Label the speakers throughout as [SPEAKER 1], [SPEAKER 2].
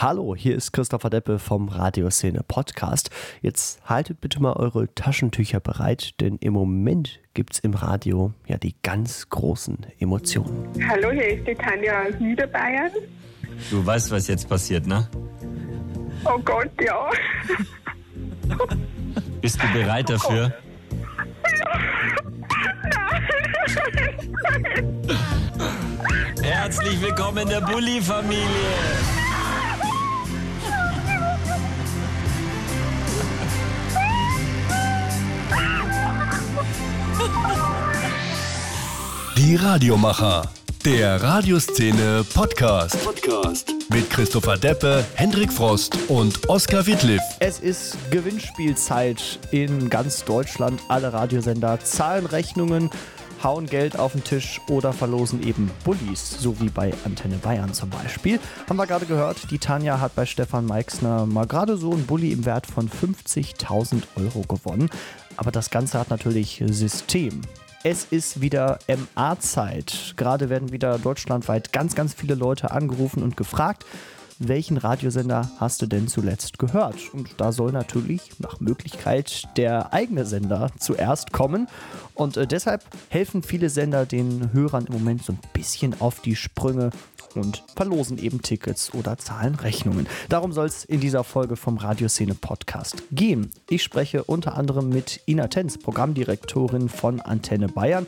[SPEAKER 1] Hallo, hier ist Christopher Deppe vom Radioszene Podcast. Jetzt haltet bitte mal eure Taschentücher bereit, denn im Moment gibt es im Radio ja die ganz großen Emotionen.
[SPEAKER 2] Hallo, hier ist die Tanja aus Niederbayern.
[SPEAKER 3] Du weißt, was jetzt passiert, ne?
[SPEAKER 2] Oh Gott, ja.
[SPEAKER 3] Bist du bereit dafür? Herzlich willkommen in der Bulli-Familie.
[SPEAKER 4] Die Radiomacher. Der Radioszene Podcast. Podcast. Mit Christopher Deppe, Hendrik Frost und Oskar Wittliff.
[SPEAKER 1] Es ist Gewinnspielzeit in ganz Deutschland. Alle Radiosender zahlen Rechnungen, hauen Geld auf den Tisch oder verlosen eben Bullies, so wie bei Antenne Bayern zum Beispiel. Haben wir gerade gehört, die Tanja hat bei Stefan Meixner mal gerade so einen Bulli im Wert von 50.000 Euro gewonnen. Aber das Ganze hat natürlich System. Es ist wieder MA-Zeit. Gerade werden wieder deutschlandweit ganz, ganz viele Leute angerufen und gefragt, welchen Radiosender hast du denn zuletzt gehört? Und da soll natürlich nach Möglichkeit der eigene Sender zuerst kommen. Und äh, deshalb helfen viele Sender den Hörern im Moment so ein bisschen auf die Sprünge und verlosen eben Tickets oder zahlen Rechnungen. Darum soll es in dieser Folge vom Radioszene Podcast gehen. Ich spreche unter anderem mit Ina Tenz, Programmdirektorin von Antenne Bayern,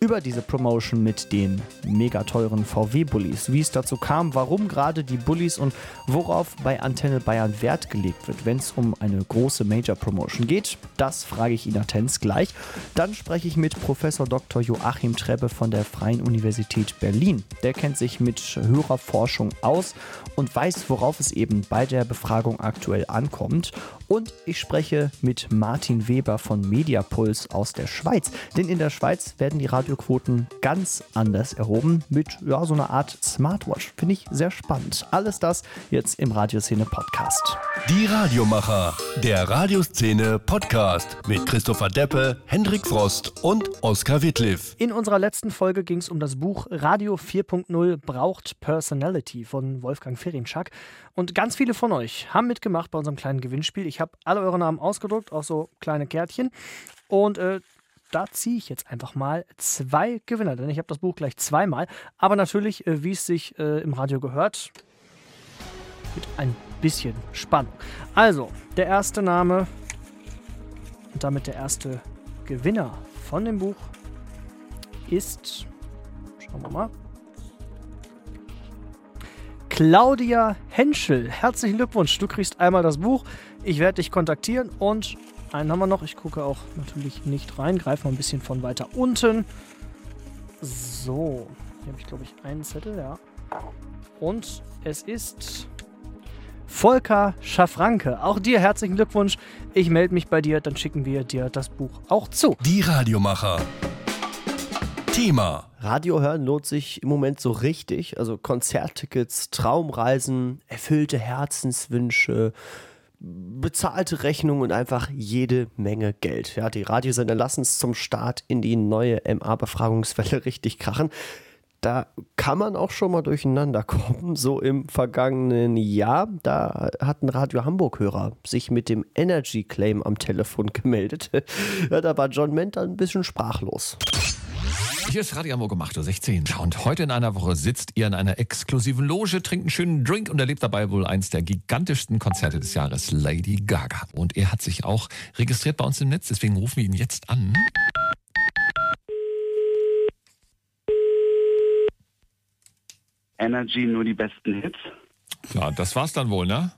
[SPEAKER 1] über diese Promotion mit den mega teuren VW-Bullies. Wie es dazu kam, warum gerade die Bullies und worauf bei Antenne Bayern Wert gelegt wird, wenn es um eine große Major-Promotion geht, das frage ich Ina Tenz gleich. Dann spreche ich mit Professor Dr. Joachim Trebbe von der Freien Universität Berlin. Der kennt sich mit Hörerforschung aus und weiß, worauf es eben bei der Befragung aktuell ankommt. Und ich spreche mit Martin Weber von Mediapuls aus der Schweiz. Denn in der Schweiz werden die Radioquoten ganz anders erhoben mit ja, so einer Art Smartwatch. Finde ich sehr spannend. Alles das jetzt im Radioszene Podcast.
[SPEAKER 4] Die Radiomacher. Der Radioszene Podcast. Mit Christopher Deppe, Hendrik Frost und Oskar Wittliff.
[SPEAKER 1] In unserer letzten Folge ging es um das Buch Radio 4.0 braucht Personality von Wolfgang Ferienschak. Und ganz viele von euch haben mitgemacht bei unserem kleinen Gewinnspiel. Ich habe alle eure Namen ausgedruckt, auch so kleine Kärtchen. Und äh, da ziehe ich jetzt einfach mal zwei Gewinner, denn ich habe das Buch gleich zweimal. Aber natürlich, äh, wie es sich äh, im Radio gehört, mit ein bisschen Spannung. Also, der erste Name und damit der erste Gewinner von dem Buch ist, schauen wir mal, Claudia Henschel. Herzlichen Glückwunsch, du kriegst einmal das Buch. Ich werde dich kontaktieren und einen haben wir noch. Ich gucke auch natürlich nicht rein, greife mal ein bisschen von weiter unten. So, hier habe ich glaube ich einen Zettel, ja. Und es ist Volker Schaffranke. Auch dir herzlichen Glückwunsch. Ich melde mich bei dir, dann schicken wir dir das Buch auch zu.
[SPEAKER 4] Die Radiomacher. Thema.
[SPEAKER 1] Radio hören lohnt sich im Moment so richtig. Also Konzerttickets, Traumreisen, erfüllte Herzenswünsche, bezahlte Rechnungen und einfach jede Menge Geld. Ja, die Radiosender lassen es zum Start in die neue MA-Befragungswelle richtig krachen. Da kann man auch schon mal durcheinander kommen. So im vergangenen Jahr, da hat ein Radio Hamburg-Hörer sich mit dem Energy Claim am Telefon gemeldet. Ja, da war John Menter ein bisschen sprachlos.
[SPEAKER 5] Hier ist Radio Hamburg um 8.16 Uhr. Und heute in einer Woche sitzt ihr in einer exklusiven Loge, trinkt einen schönen Drink und erlebt dabei wohl eins der gigantischsten Konzerte des Jahres, Lady Gaga. Und er hat sich auch registriert bei uns im Netz, deswegen rufen wir ihn jetzt an.
[SPEAKER 6] Energy nur die besten Hits.
[SPEAKER 5] Ja, das war's dann wohl, ne?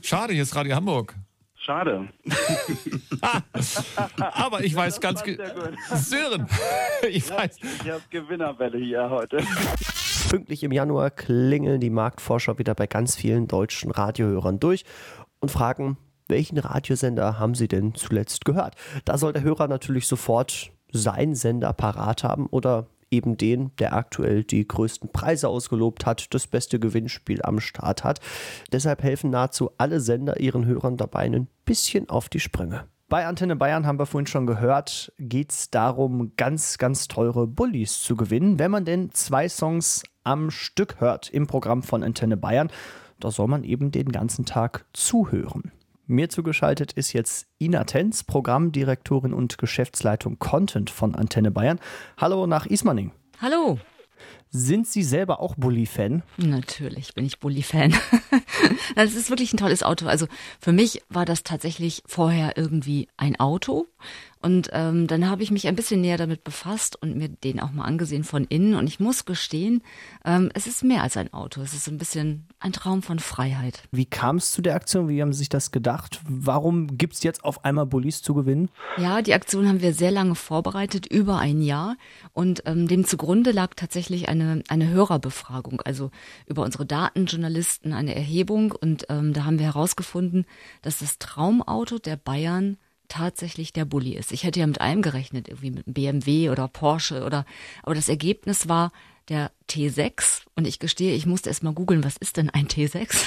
[SPEAKER 5] Schade, hier ist Radio Hamburg.
[SPEAKER 6] Schade.
[SPEAKER 5] Aber ich weiß ganz genau. Sören, ich weiß.
[SPEAKER 6] Ich habe Gewinnerwelle hier heute.
[SPEAKER 1] Pünktlich im Januar klingeln die Marktforscher wieder bei ganz vielen deutschen Radiohörern durch und fragen, welchen Radiosender haben sie denn zuletzt gehört? Da soll der Hörer natürlich sofort seinen Sender parat haben oder eben den, der aktuell die größten Preise ausgelobt hat, das beste Gewinnspiel am Start hat. Deshalb helfen nahezu alle Sender ihren Hörern dabei ein bisschen auf die Sprünge. Bei Antenne Bayern haben wir vorhin schon gehört, geht es darum, ganz, ganz teure Bullies zu gewinnen, wenn man denn zwei Songs am Stück hört im Programm von Antenne Bayern. Da soll man eben den ganzen Tag zuhören. Mir zugeschaltet ist jetzt Ina Tenz, Programmdirektorin und Geschäftsleitung Content von Antenne Bayern. Hallo nach Ismaning.
[SPEAKER 7] Hallo.
[SPEAKER 1] Sind Sie selber auch Bulli-Fan?
[SPEAKER 7] Natürlich bin ich Bulli-Fan. das ist wirklich ein tolles Auto. Also für mich war das tatsächlich vorher irgendwie ein Auto. Und ähm, dann habe ich mich ein bisschen näher damit befasst und mir den auch mal angesehen von innen. Und ich muss gestehen, ähm, es ist mehr als ein Auto. Es ist ein bisschen ein Traum von Freiheit.
[SPEAKER 1] Wie kam es zu der Aktion? Wie haben Sie sich das gedacht? Warum gibt es jetzt auf einmal Bullis zu gewinnen?
[SPEAKER 7] Ja, die Aktion haben wir sehr lange vorbereitet, über ein Jahr. Und ähm, dem zugrunde lag tatsächlich eine, eine Hörerbefragung, also über unsere Datenjournalisten eine Erhebung. Und ähm, da haben wir herausgefunden, dass das Traumauto der Bayern tatsächlich der Bulli ist. Ich hätte ja mit allem gerechnet, irgendwie mit BMW oder Porsche oder, aber das Ergebnis war der T6 und ich gestehe, ich musste erst mal googeln, was ist denn ein T6?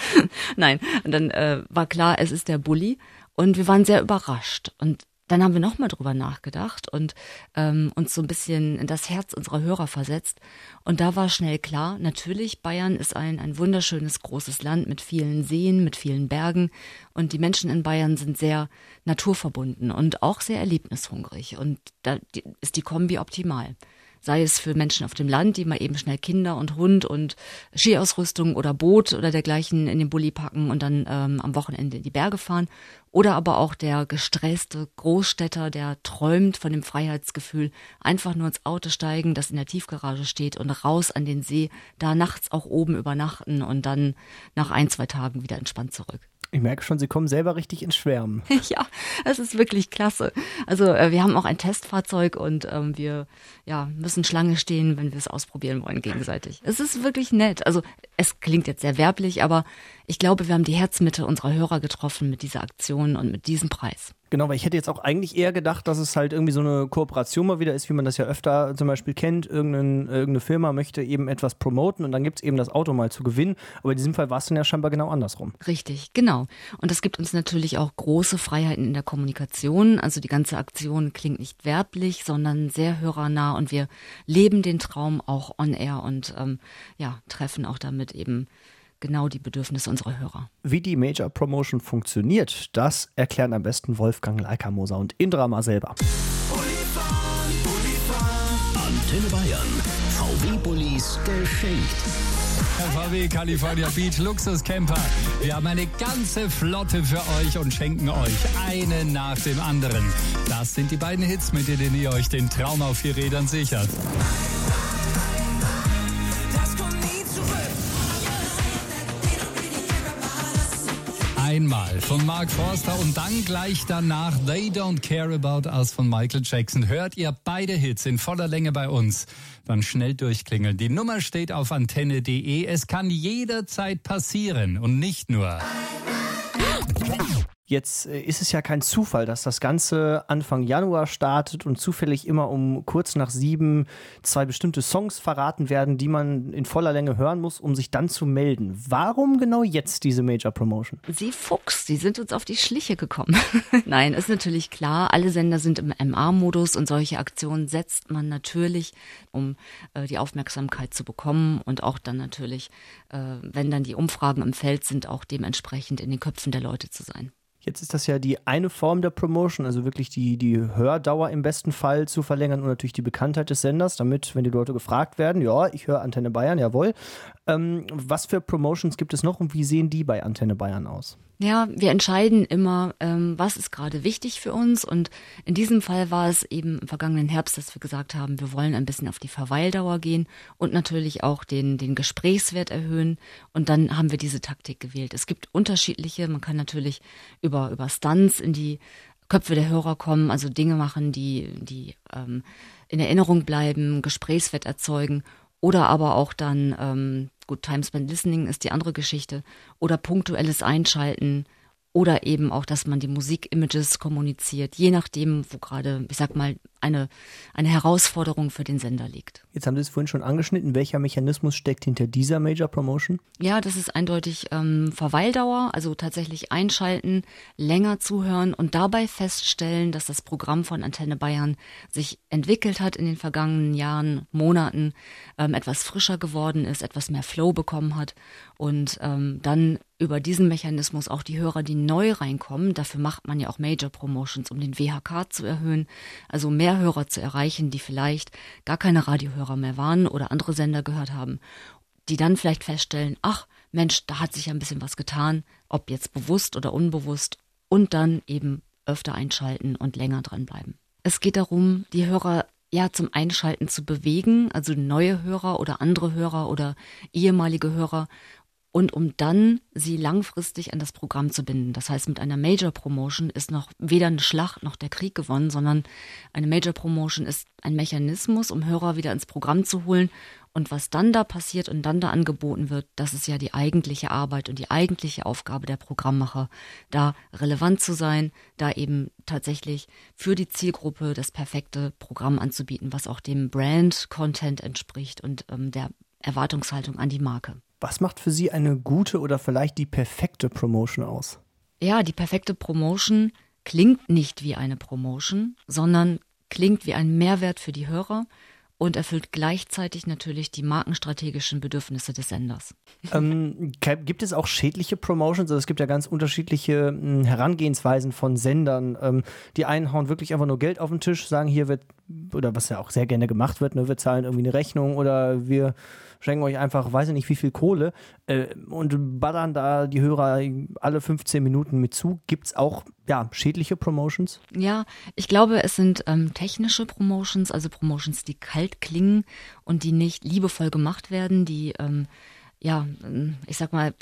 [SPEAKER 7] Nein, und dann äh, war klar, es ist der Bulli und wir waren sehr überrascht und dann haben wir nochmal drüber nachgedacht und ähm, uns so ein bisschen in das Herz unserer Hörer versetzt. Und da war schnell klar, natürlich, Bayern ist ein, ein wunderschönes, großes Land mit vielen Seen, mit vielen Bergen. Und die Menschen in Bayern sind sehr naturverbunden und auch sehr erlebnishungrig. Und da ist die Kombi optimal sei es für Menschen auf dem Land, die mal eben schnell Kinder und Hund und Skiausrüstung oder Boot oder dergleichen in den Bulli packen und dann ähm, am Wochenende in die Berge fahren, oder aber auch der gestresste Großstädter, der träumt von dem Freiheitsgefühl, einfach nur ins Auto steigen, das in der Tiefgarage steht und raus an den See, da nachts auch oben übernachten und dann nach ein, zwei Tagen wieder entspannt zurück.
[SPEAKER 1] Ich merke schon, Sie kommen selber richtig ins Schwärmen.
[SPEAKER 7] Ja, es ist wirklich klasse. Also äh, wir haben auch ein Testfahrzeug und ähm, wir ja, müssen Schlange stehen, wenn wir es ausprobieren wollen gegenseitig. Es ist wirklich nett. Also es klingt jetzt sehr werblich, aber ich glaube, wir haben die Herzmitte unserer Hörer getroffen mit dieser Aktion und mit diesem Preis.
[SPEAKER 1] Genau, weil ich hätte jetzt auch eigentlich eher gedacht, dass es halt irgendwie so eine Kooperation mal wieder ist, wie man das ja öfter zum Beispiel kennt. Irgendein, irgendeine Firma möchte eben etwas promoten und dann gibt es eben das Auto mal zu gewinnen. Aber in diesem Fall war es dann ja scheinbar genau andersrum.
[SPEAKER 7] Richtig, genau. Und das gibt uns natürlich auch große Freiheiten in der Kommunikation. Also die ganze Aktion klingt nicht werblich, sondern sehr hörernah und wir leben den Traum auch on air und ähm, ja, treffen auch damit eben genau die Bedürfnisse unserer Hörer.
[SPEAKER 1] Wie die Major Promotion funktioniert, das erklären am besten Wolfgang Leikamoser und Indra mal selber.
[SPEAKER 4] Antenne Bayern. VW-Bullis geschenkt.
[SPEAKER 8] VW California Beach Luxuscamper. Wir haben eine ganze Flotte für euch und schenken euch einen nach dem anderen. Das sind die beiden Hits, mit denen ihr euch den Traum auf vier Rädern sichert. Einmal von Mark Forster und dann gleich danach They Don't Care About Us von Michael Jackson. Hört ihr beide Hits in voller Länge bei uns? Dann schnell durchklingeln. Die Nummer steht auf antenne.de. Es kann jederzeit passieren und nicht nur.
[SPEAKER 1] Jetzt äh, ist es ja kein Zufall, dass das Ganze Anfang Januar startet und zufällig immer um kurz nach sieben zwei bestimmte Songs verraten werden, die man in voller Länge hören muss, um sich dann zu melden. Warum genau jetzt diese Major Promotion?
[SPEAKER 7] Sie Fuchs, Sie sind uns auf die Schliche gekommen. Nein, ist natürlich klar, alle Sender sind im MA-Modus und solche Aktionen setzt man natürlich, um äh, die Aufmerksamkeit zu bekommen und auch dann natürlich, äh, wenn dann die Umfragen im Feld sind, auch dementsprechend in den Köpfen der Leute zu sein.
[SPEAKER 1] Jetzt ist das ja die eine Form der Promotion, also wirklich die, die Hördauer im besten Fall zu verlängern und natürlich die Bekanntheit des Senders, damit, wenn die Leute gefragt werden, ja, ich höre Antenne Bayern, jawohl. Ähm, was für Promotions gibt es noch und wie sehen die bei Antenne Bayern aus?
[SPEAKER 7] Ja, wir entscheiden immer, ähm, was ist gerade wichtig für uns. Und in diesem Fall war es eben im vergangenen Herbst, dass wir gesagt haben, wir wollen ein bisschen auf die Verweildauer gehen und natürlich auch den, den Gesprächswert erhöhen. Und dann haben wir diese Taktik gewählt. Es gibt unterschiedliche, man kann natürlich über, über Stunts in die Köpfe der Hörer kommen, also Dinge machen, die, die ähm, in Erinnerung bleiben, Gesprächswert erzeugen oder aber auch dann ähm, Gut, Time Spent Listening ist die andere Geschichte. Oder punktuelles Einschalten oder eben auch, dass man die Musik-Images kommuniziert, je nachdem, wo gerade, ich sag mal, eine, eine Herausforderung für den Sender liegt.
[SPEAKER 1] Jetzt haben Sie es vorhin schon angeschnitten. Welcher Mechanismus steckt hinter dieser Major Promotion?
[SPEAKER 7] Ja, das ist eindeutig ähm, Verweildauer, also tatsächlich einschalten, länger zuhören und dabei feststellen, dass das Programm von Antenne Bayern sich entwickelt hat in den vergangenen Jahren, Monaten, ähm, etwas frischer geworden ist, etwas mehr Flow bekommen hat und ähm, dann über diesen Mechanismus auch die Hörer, die neu reinkommen, dafür macht man ja auch Major Promotions, um den WHK zu erhöhen, also mehr Hörer zu erreichen, die vielleicht gar keine Radiohörer mehr waren oder andere Sender gehört haben, die dann vielleicht feststellen, ach Mensch, da hat sich ja ein bisschen was getan, ob jetzt bewusst oder unbewusst, und dann eben öfter einschalten und länger dranbleiben. Es geht darum, die Hörer ja zum Einschalten zu bewegen, also neue Hörer oder andere Hörer oder ehemalige Hörer und um dann sie langfristig an das Programm zu binden. Das heißt, mit einer Major Promotion ist noch weder eine Schlacht noch der Krieg gewonnen, sondern eine Major Promotion ist ein Mechanismus, um Hörer wieder ins Programm zu holen. Und was dann da passiert und dann da angeboten wird, das ist ja die eigentliche Arbeit und die eigentliche Aufgabe der Programmmacher, da relevant zu sein, da eben tatsächlich für die Zielgruppe das perfekte Programm anzubieten, was auch dem Brand-Content entspricht und ähm, der Erwartungshaltung an die Marke.
[SPEAKER 1] Was macht für Sie eine gute oder vielleicht die perfekte Promotion aus?
[SPEAKER 7] Ja, die perfekte Promotion klingt nicht wie eine Promotion, sondern klingt wie ein Mehrwert für die Hörer und erfüllt gleichzeitig natürlich die markenstrategischen Bedürfnisse des Senders.
[SPEAKER 1] Ähm, gibt es auch schädliche Promotions? Also es gibt ja ganz unterschiedliche hm, Herangehensweisen von Sendern. Ähm, die einen hauen wirklich einfach nur Geld auf den Tisch, sagen hier wird, oder was ja auch sehr gerne gemacht wird, ne, wir zahlen irgendwie eine Rechnung oder wir schenken euch einfach, weiß ich nicht, wie viel Kohle äh, und ballern da die Hörer alle 15 Minuten mit zu. Gibt es auch ja, schädliche Promotions?
[SPEAKER 7] Ja, ich glaube, es sind ähm, technische Promotions, also Promotions, die kalt klingen und die nicht liebevoll gemacht werden, die ähm, ja, ich sag mal,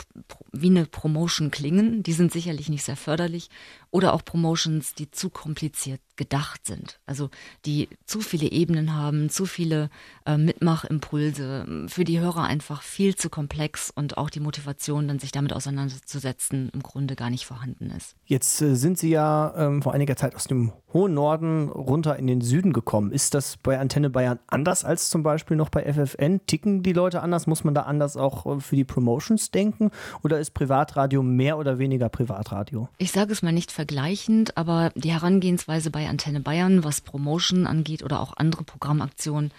[SPEAKER 7] wie eine Promotion klingen. Die sind sicherlich nicht sehr förderlich. Oder auch Promotions, die zu kompliziert gedacht sind. Also die zu viele Ebenen haben, zu viele äh, Mitmachimpulse, für die Hörer einfach viel zu komplex und auch die Motivation, dann sich damit auseinanderzusetzen, im Grunde gar nicht vorhanden ist.
[SPEAKER 1] Jetzt äh, sind Sie ja ähm, vor einiger Zeit aus dem hohen Norden runter in den Süden gekommen. Ist das bei Antenne Bayern anders als zum Beispiel noch bei FFN? Ticken die Leute anders? Muss man da anders auch äh, für die Promotions denken? Oder ist Privatradio mehr oder weniger Privatradio?
[SPEAKER 7] Ich sage es mal nicht vergleichend, aber die Herangehensweise bei Antenne Bayern, was Promotion angeht oder auch andere Programmaktionen,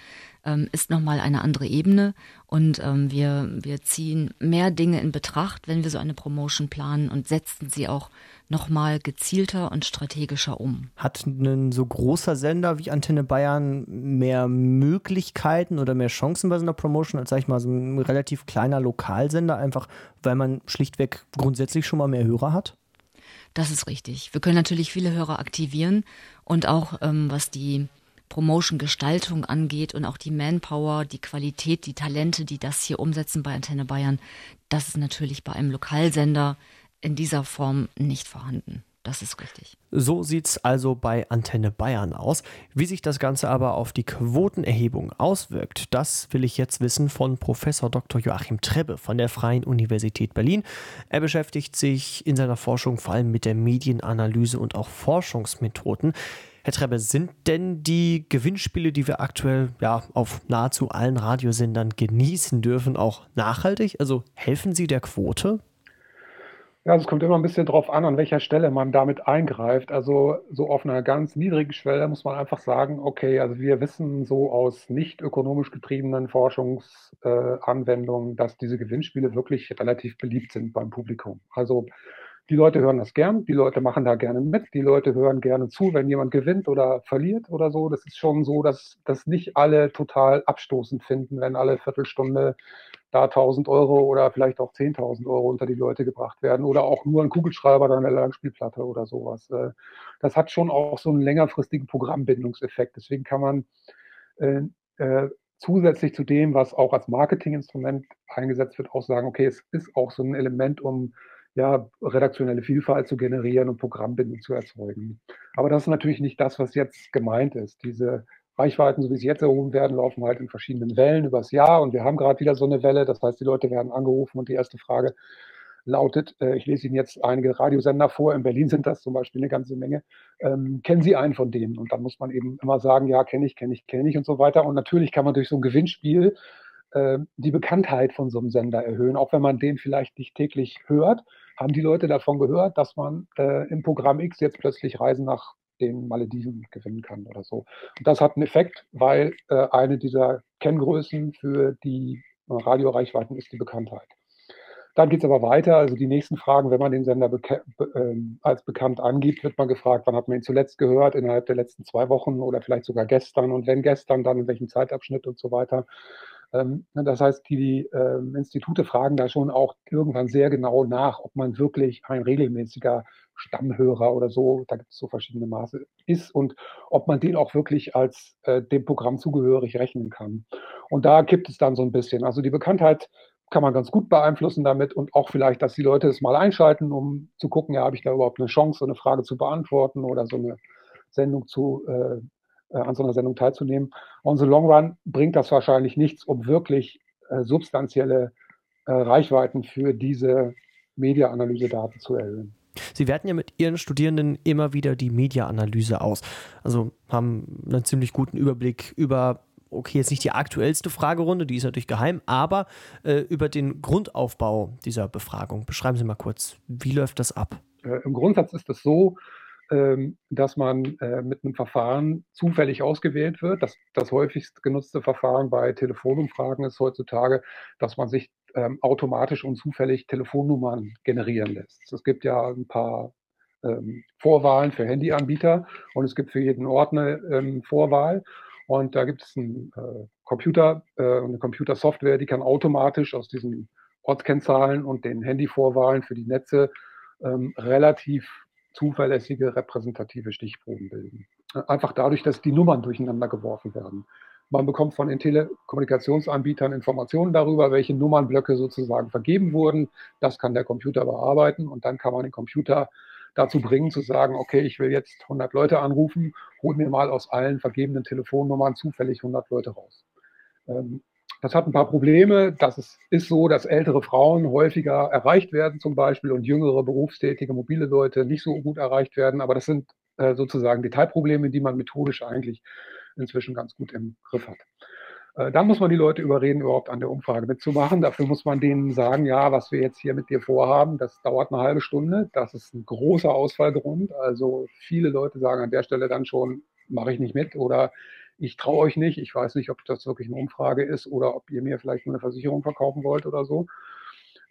[SPEAKER 7] ähm, ist nochmal eine andere Ebene. Und ähm, wir, wir ziehen mehr Dinge in Betracht, wenn wir so eine Promotion planen und setzen sie auch nochmal gezielter und strategischer um.
[SPEAKER 1] Hat ein so großer Sender wie Antenne Bayern mehr Möglichkeiten oder mehr Chancen bei so einer Promotion als, sag ich mal, so ein relativ kleiner Lokalsender, einfach weil man schlichtweg grundsätzlich schon mal mehr Hörer hat?
[SPEAKER 7] Das ist richtig. Wir können natürlich viele Hörer aktivieren und auch ähm, was die Promotion-Gestaltung angeht und auch die Manpower, die Qualität, die Talente, die das hier umsetzen bei Antenne Bayern, das ist natürlich bei einem Lokalsender in dieser Form nicht vorhanden. Das ist richtig.
[SPEAKER 1] So sieht es also bei Antenne Bayern aus. Wie sich das Ganze aber auf die Quotenerhebung auswirkt, das will ich jetzt wissen von Professor Dr. Joachim Trebbe von der Freien Universität Berlin. Er beschäftigt sich in seiner Forschung vor allem mit der Medienanalyse und auch Forschungsmethoden. Herr Trebbe, sind denn die Gewinnspiele, die wir aktuell ja auf nahezu allen Radiosendern genießen dürfen, auch nachhaltig? Also helfen sie der Quote?
[SPEAKER 9] Ja, es kommt immer ein bisschen drauf an, an welcher Stelle man damit eingreift. Also so auf einer ganz niedrigen Schwelle muss man einfach sagen, okay, also wir wissen so aus nicht ökonomisch getriebenen Forschungsanwendungen, äh, dass diese Gewinnspiele wirklich relativ beliebt sind beim Publikum. Also die Leute hören das gern, die Leute machen da gerne mit, die Leute hören gerne zu, wenn jemand gewinnt oder verliert oder so. Das ist schon so, dass das nicht alle total abstoßend finden, wenn alle Viertelstunde da 1000 Euro oder vielleicht auch 10.000 Euro unter die Leute gebracht werden oder auch nur ein Kugelschreiber oder eine Langspielplatte oder sowas. Äh, das hat schon auch so einen längerfristigen Programmbindungseffekt. Deswegen kann man äh, äh, zusätzlich zu dem, was auch als Marketinginstrument eingesetzt wird, auch sagen, okay, es ist auch so ein Element, um ja, redaktionelle Vielfalt zu generieren und Programmbindung zu erzeugen. Aber das ist natürlich nicht das, was jetzt gemeint ist. Diese Reichweiten, so wie sie jetzt erhoben werden, laufen halt in verschiedenen Wellen übers Jahr und wir haben gerade wieder so eine Welle. Das heißt, die Leute werden angerufen und die erste Frage lautet, äh, ich lese Ihnen jetzt einige Radiosender vor, in Berlin sind das zum Beispiel eine ganze Menge, ähm, kennen Sie einen von denen? Und dann muss man eben immer sagen, ja, kenne ich, kenne ich, kenne ich und so weiter. Und natürlich kann man durch so ein Gewinnspiel äh, die Bekanntheit von so einem Sender erhöhen, auch wenn man den vielleicht nicht täglich hört. Haben die Leute davon gehört, dass man äh, im Programm X jetzt plötzlich Reisen nach den Malediven gewinnen kann oder so. Und das hat einen Effekt, weil äh, eine dieser Kenngrößen für die Radioreichweiten ist die Bekanntheit. Dann geht es aber weiter. Also die nächsten Fragen, wenn man den Sender beka äh, als bekannt angibt, wird man gefragt, wann hat man ihn zuletzt gehört, innerhalb der letzten zwei Wochen oder vielleicht sogar gestern. Und wenn gestern, dann in welchem Zeitabschnitt und so weiter. Ähm, das heißt, die äh, Institute fragen da schon auch irgendwann sehr genau nach, ob man wirklich ein regelmäßiger Stammhörer oder so, da gibt es so verschiedene Maße, ist und ob man den auch wirklich als äh, dem Programm zugehörig rechnen kann. Und da gibt es dann so ein bisschen. Also die Bekanntheit kann man ganz gut beeinflussen damit und auch vielleicht, dass die Leute es mal einschalten, um zu gucken, ja, habe ich da überhaupt eine Chance, so eine Frage zu beantworten oder so eine Sendung zu, äh, äh, an so einer Sendung teilzunehmen. On the long run bringt das wahrscheinlich nichts, um wirklich äh, substanzielle äh, Reichweiten für diese Media-Analyse-Daten zu erhöhen.
[SPEAKER 1] Sie werten ja mit Ihren Studierenden immer wieder die Media-Analyse aus. Also haben einen ziemlich guten Überblick über okay, jetzt nicht die aktuellste Fragerunde, die ist natürlich geheim, aber äh, über den Grundaufbau dieser Befragung. Beschreiben Sie mal kurz, wie läuft das ab?
[SPEAKER 9] Äh, Im Grundsatz ist es so, ähm, dass man äh, mit einem Verfahren zufällig ausgewählt wird. Das, das häufigst genutzte Verfahren bei Telefonumfragen ist heutzutage, dass man sich ähm, automatisch und zufällig Telefonnummern generieren lässt. Es gibt ja ein paar ähm, Vorwahlen für Handyanbieter und es gibt für jeden eine ähm, Vorwahl. Und da gibt es einen äh, Computer, äh, eine Computersoftware, die kann automatisch aus diesen Ortskennzahlen und den Handyvorwahlen für die Netze ähm, relativ zuverlässige repräsentative Stichproben bilden. Äh, einfach dadurch, dass die Nummern durcheinander geworfen werden. Man bekommt von den Telekommunikationsanbietern Informationen darüber, welche Nummernblöcke sozusagen vergeben wurden. Das kann der Computer bearbeiten und dann kann man den Computer dazu bringen, zu sagen, okay, ich will jetzt 100 Leute anrufen, hol mir mal aus allen vergebenen Telefonnummern zufällig 100 Leute raus. Ähm, das hat ein paar Probleme. Das ist, so, dass ältere Frauen häufiger erreicht werden zum Beispiel und jüngere berufstätige mobile Leute nicht so gut erreicht werden. Aber das sind äh, sozusagen Detailprobleme, die man methodisch eigentlich inzwischen ganz gut im Griff hat. Äh, dann muss man die Leute überreden, überhaupt an der Umfrage mitzumachen. Dafür muss man denen sagen, ja, was wir jetzt hier mit dir vorhaben, das dauert eine halbe Stunde. Das ist ein großer Ausfallgrund. Also viele Leute sagen an der Stelle dann schon, mache ich nicht mit oder ich traue euch nicht. Ich weiß nicht, ob das wirklich eine Umfrage ist oder ob ihr mir vielleicht nur eine Versicherung verkaufen wollt oder so.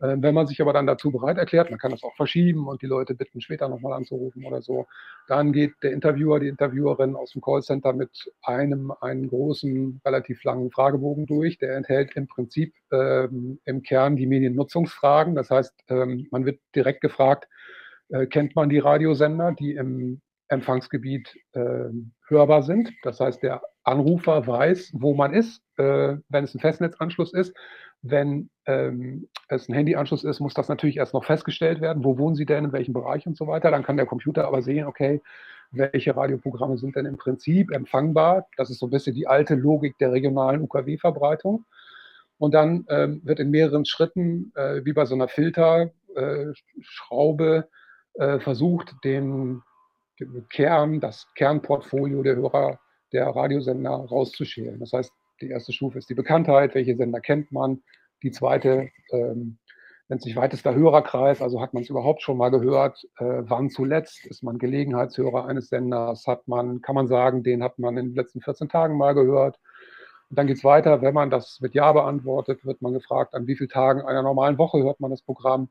[SPEAKER 9] Ähm, wenn man sich aber dann dazu bereit erklärt, man kann das auch verschieben und die Leute bitten, später nochmal anzurufen oder so, dann geht der Interviewer, die Interviewerin aus dem Callcenter mit einem einen großen, relativ langen Fragebogen durch. Der enthält im Prinzip ähm, im Kern die Mediennutzungsfragen. Das heißt, ähm, man wird direkt gefragt, äh, kennt man die Radiosender, die im Empfangsgebiet äh, hörbar sind. Das heißt, der Anrufer weiß, wo man ist, äh, wenn es ein Festnetzanschluss ist. Wenn ähm, es ein Handyanschluss ist, muss das natürlich erst noch festgestellt werden. Wo wohnen Sie denn, in welchem Bereich und so weiter. Dann kann der Computer aber sehen, okay, welche Radioprogramme sind denn im Prinzip empfangbar. Das ist so ein bisschen die alte Logik der regionalen UKW-Verbreitung. Und dann ähm, wird in mehreren Schritten, äh, wie bei so einer Filterschraube, äh, versucht, den, den Kern, das Kernportfolio der Hörer der Radiosender rauszuschälen. Das heißt, die erste Stufe ist die Bekanntheit, welche Sender kennt man. Die zweite ähm, nennt sich weitester Hörerkreis, also hat man es überhaupt schon mal gehört, äh, wann zuletzt, ist man Gelegenheitshörer eines Senders, hat man, kann man sagen, den hat man in den letzten 14 Tagen mal gehört. Und dann geht es weiter, wenn man das mit Ja beantwortet, wird man gefragt, an wie vielen Tagen einer normalen Woche hört man das Programm.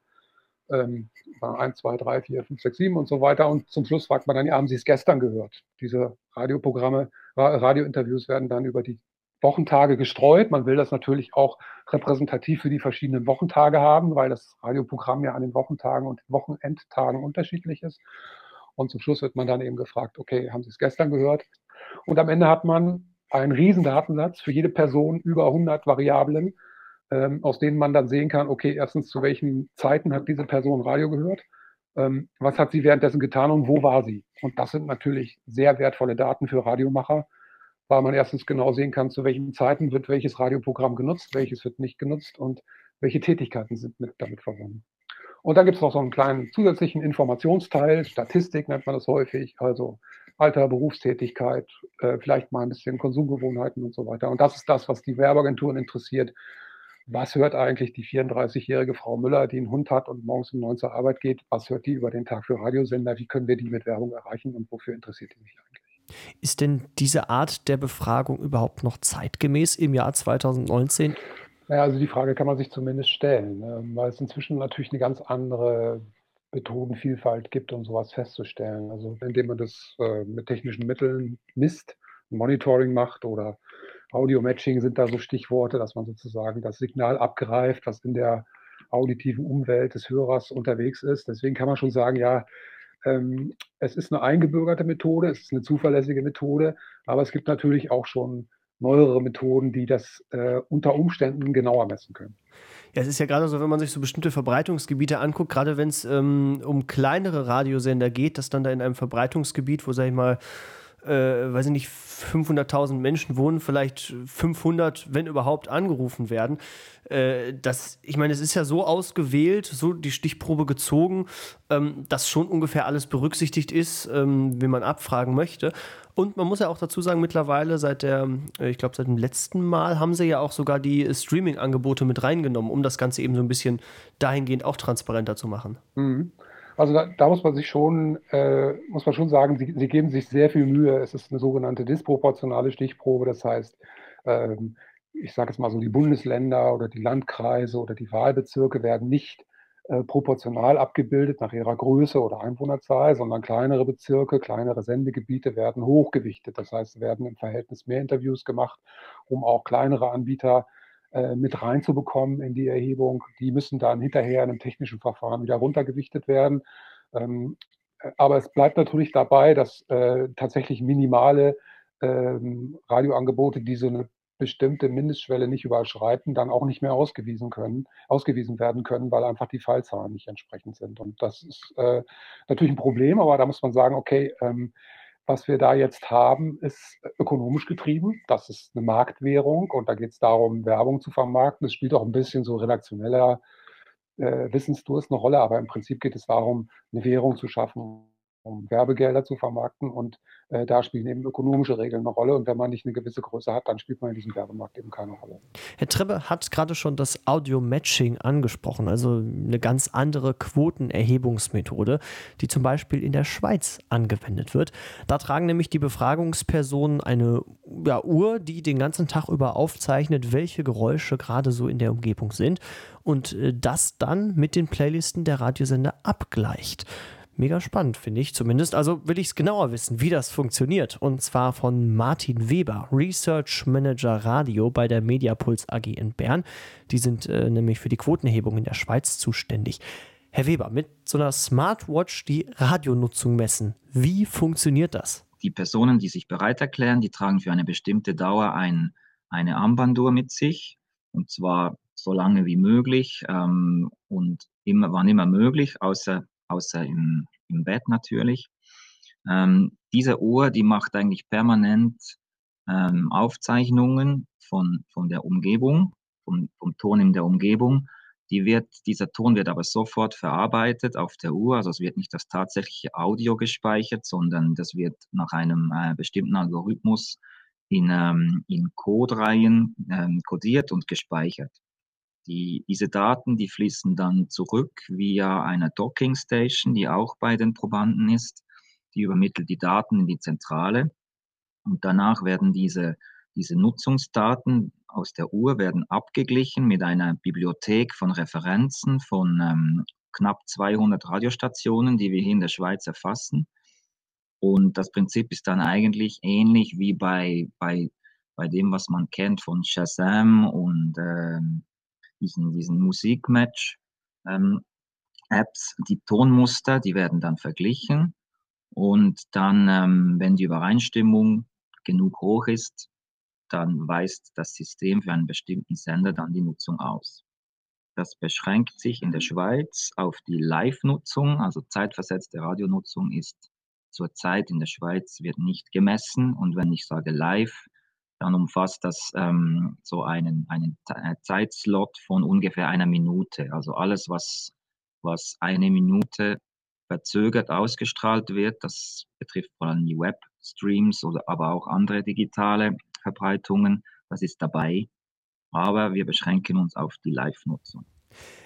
[SPEAKER 9] Ähm, 1, 2, 3, 4, 5, 6, 7 und so weiter. Und zum Schluss fragt man dann, ja, haben Sie es gestern gehört? Diese Radioprogramme, Radiointerviews werden dann über die Wochentage gestreut. Man will das natürlich auch repräsentativ für die verschiedenen Wochentage haben, weil das Radioprogramm ja an den Wochentagen und Wochenendtagen unterschiedlich ist. Und zum Schluss wird man dann eben gefragt, okay, haben Sie es gestern gehört? Und am Ende hat man einen riesen Datensatz für jede Person über 100 Variablen, ähm, aus denen man dann sehen kann, okay, erstens, zu welchen Zeiten hat diese Person Radio gehört? Ähm, was hat sie währenddessen getan und wo war sie? Und das sind natürlich sehr wertvolle Daten für Radiomacher, weil man erstens genau sehen kann, zu welchen Zeiten wird welches Radioprogramm genutzt, welches wird nicht genutzt und welche Tätigkeiten sind mit, damit verbunden. Und dann gibt es noch so einen kleinen zusätzlichen Informationsteil, Statistik nennt man das häufig, also Alter, Berufstätigkeit, äh, vielleicht mal ein bisschen Konsumgewohnheiten und so weiter. Und das ist das, was die Werbeagenturen interessiert. Was hört eigentlich die 34-jährige Frau Müller, die einen Hund hat und morgens um neun zur Arbeit geht? Was hört die über den Tag für Radiosender? Wie können wir die mit Werbung erreichen und wofür interessiert die sich eigentlich?
[SPEAKER 10] Ist denn diese Art der Befragung überhaupt noch zeitgemäß im Jahr 2019?
[SPEAKER 9] Naja, also die Frage kann man sich zumindest stellen, ne? weil es inzwischen natürlich eine ganz andere Methodenvielfalt gibt, um sowas festzustellen. Also indem man das äh, mit technischen Mitteln misst, Monitoring macht oder Audio-Matching sind da so Stichworte, dass man sozusagen das Signal abgreift, was in der auditiven Umwelt des Hörers unterwegs ist. Deswegen kann man schon sagen, ja, ähm, es ist eine eingebürgerte Methode, es ist eine zuverlässige Methode, aber es gibt natürlich auch schon neuere Methoden, die das äh, unter Umständen genauer messen können.
[SPEAKER 10] Ja, es ist ja gerade so, wenn man sich so bestimmte Verbreitungsgebiete anguckt, gerade wenn es ähm, um kleinere Radiosender geht, dass dann da in einem Verbreitungsgebiet, wo, sag ich mal, äh, weiß ich nicht, 500.000 Menschen wohnen, vielleicht 500, wenn überhaupt, angerufen werden. Äh, das, ich meine, es ist ja so ausgewählt, so die Stichprobe gezogen, ähm, dass schon ungefähr alles berücksichtigt ist, ähm, wie man abfragen möchte. Und man muss ja auch dazu sagen, mittlerweile seit der, äh, ich glaube, seit dem letzten Mal haben sie ja auch sogar die Streaming-Angebote mit reingenommen, um das Ganze eben so ein bisschen dahingehend auch transparenter zu machen.
[SPEAKER 9] Mhm. Also da, da, muss man sich schon, äh, muss man schon sagen, sie, sie, geben sich sehr viel Mühe. Es ist eine sogenannte disproportionale Stichprobe. Das heißt, ähm, ich sage jetzt mal so, die Bundesländer oder die Landkreise oder die Wahlbezirke werden nicht äh, proportional abgebildet nach ihrer Größe oder Einwohnerzahl, sondern kleinere Bezirke, kleinere Sendegebiete werden hochgewichtet. Das heißt, werden im Verhältnis mehr Interviews gemacht, um auch kleinere Anbieter äh, mit reinzubekommen in die Erhebung. Die müssen dann hinterher in einem technischen Verfahren wieder runtergewichtet werden. Ähm, äh, aber es bleibt natürlich dabei, dass äh, tatsächlich minimale ähm, Radioangebote, die so eine bestimmte Mindestschwelle nicht überschreiten, dann auch nicht mehr ausgewiesen können, ausgewiesen werden können, weil einfach die Fallzahlen nicht entsprechend sind. Und das ist äh, natürlich ein Problem, aber da muss man sagen, okay, ähm, was wir da jetzt haben, ist ökonomisch getrieben. Das ist eine Marktwährung und da geht es darum, Werbung zu vermarkten. Es spielt auch ein bisschen so redaktioneller äh, Wissensdurst eine Rolle, aber im Prinzip geht es darum, eine Währung zu schaffen, um Werbegelder zu vermarkten. Und äh, da spielen eben ökonomische Regeln eine Rolle. Und wenn man nicht eine gewisse Größe hat, dann spielt man in diesem Werbemarkt eben keine Rolle.
[SPEAKER 10] Herr Trebbe hat gerade schon das Audio-Matching angesprochen, also eine ganz andere Quotenerhebungsmethode, die zum Beispiel in der Schweiz angewendet wird. Da tragen nämlich die Befragungspersonen eine ja, Uhr, die den ganzen Tag über aufzeichnet, welche Geräusche gerade so in der Umgebung sind und äh, das dann mit den Playlisten der Radiosender abgleicht. Mega spannend, finde ich zumindest. Also will ich es genauer wissen, wie das funktioniert. Und zwar von Martin Weber, Research Manager Radio bei der Mediapuls AG in Bern. Die sind äh, nämlich für die Quotenerhebung in der Schweiz zuständig. Herr Weber, mit so einer Smartwatch die Radionutzung messen. Wie funktioniert das?
[SPEAKER 11] Die Personen, die sich bereit erklären, die tragen für eine bestimmte Dauer ein, eine Armbanduhr mit sich. Und zwar so lange wie möglich ähm, und immer, wann immer möglich, außer außer im, im Bett natürlich. Ähm, diese Uhr, die macht eigentlich permanent ähm, Aufzeichnungen von, von der Umgebung, vom, vom Ton in der Umgebung. Die wird, dieser Ton wird aber sofort verarbeitet auf der Uhr. Also es wird nicht das tatsächliche Audio gespeichert, sondern das wird nach einem äh, bestimmten Algorithmus in, ähm, in Codereihen ähm, codiert und gespeichert. Die, diese Daten, die fließen dann zurück via einer Docking Station, die auch bei den Probanden ist. Die übermittelt die Daten in die Zentrale. Und danach werden diese, diese Nutzungsdaten aus der Uhr werden abgeglichen mit einer Bibliothek von Referenzen von ähm, knapp 200 Radiostationen, die wir hier in der Schweiz erfassen. Und das Prinzip ist dann eigentlich ähnlich wie bei, bei, bei dem, was man kennt von Shazam und ähm, diesen, diesen Musikmatch ähm, die Tonmuster, die werden dann verglichen und dann, ähm, wenn die Übereinstimmung genug hoch ist, dann weist das System für einen bestimmten Sender dann die Nutzung aus. Das beschränkt sich in der Schweiz auf die Live-Nutzung, also zeitversetzte Radionutzung ist zurzeit in der Schweiz wird nicht gemessen und wenn ich sage live, dann umfasst das ähm, so einen, einen äh, Zeitslot von ungefähr einer Minute. Also alles, was was eine Minute verzögert ausgestrahlt wird. Das betrifft vor allem die Webstreams oder aber auch andere digitale Verbreitungen. Das ist dabei. Aber wir beschränken uns auf die Live-Nutzung.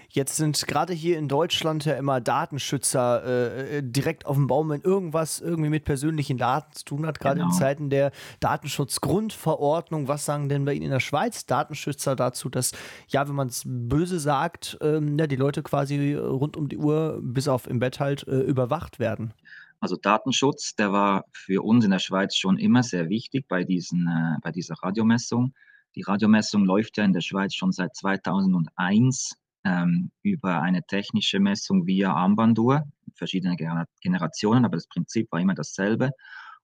[SPEAKER 1] Jetzt sind gerade hier in Deutschland ja immer Datenschützer äh, direkt auf dem Baum, wenn irgendwas irgendwie mit persönlichen Daten zu tun hat, gerade genau. in Zeiten der Datenschutzgrundverordnung. Was sagen denn bei Ihnen in der Schweiz Datenschützer dazu, dass, ja, wenn man es böse sagt, ähm, ja, die Leute quasi rund um die Uhr bis auf im Bett halt äh, überwacht werden?
[SPEAKER 11] Also Datenschutz, der war für uns in der Schweiz schon immer sehr wichtig bei, diesen, äh, bei dieser Radiomessung. Die Radiomessung läuft ja in der Schweiz schon seit 2001 ähm, über eine technische Messung via Armbanduhr, verschiedene Generationen, aber das Prinzip war immer dasselbe.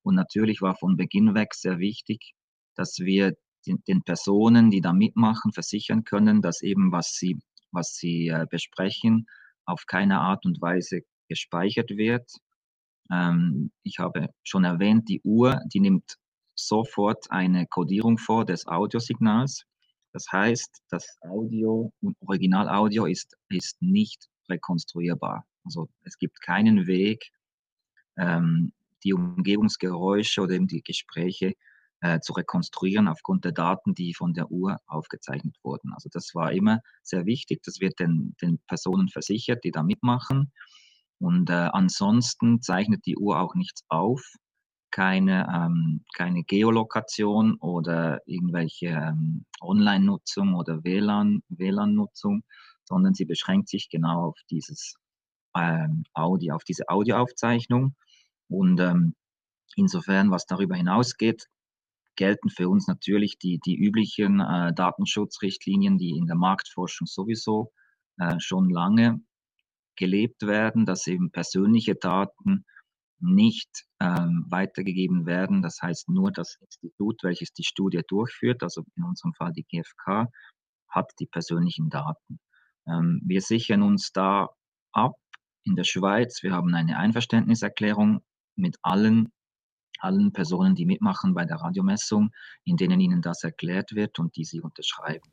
[SPEAKER 11] Und natürlich war von Beginn weg sehr wichtig, dass wir den, den Personen, die da mitmachen, versichern können, dass eben was sie, was sie äh, besprechen, auf keine Art und Weise gespeichert wird. Ähm, ich habe schon erwähnt, die Uhr, die nimmt sofort eine Codierung vor des Audiosignals. Das heißt, das Audio, Originalaudio ist, ist nicht rekonstruierbar. Also es gibt keinen Weg, ähm, die Umgebungsgeräusche oder eben die Gespräche äh, zu rekonstruieren aufgrund der Daten, die von der Uhr aufgezeichnet wurden. Also das war immer sehr wichtig. Das wird den, den Personen versichert, die da mitmachen. Und äh, ansonsten zeichnet die Uhr auch nichts auf keine, ähm, keine Geolokation oder irgendwelche ähm, Online-Nutzung oder WLAN, WLAN-Nutzung, sondern sie beschränkt sich genau auf dieses ähm, Audio, auf diese Audioaufzeichnung. Und ähm, insofern, was darüber hinausgeht, gelten für uns natürlich die, die üblichen äh, Datenschutzrichtlinien, die in der Marktforschung sowieso äh, schon lange gelebt werden, dass eben persönliche Daten nicht ähm, weitergegeben werden. Das heißt, nur das Institut, welches die Studie durchführt, also in unserem Fall die GfK, hat die persönlichen Daten. Ähm, wir sichern uns da ab in der Schweiz. Wir haben eine Einverständniserklärung mit allen, allen Personen, die mitmachen bei der Radiomessung, in denen ihnen das erklärt wird und die sie unterschreiben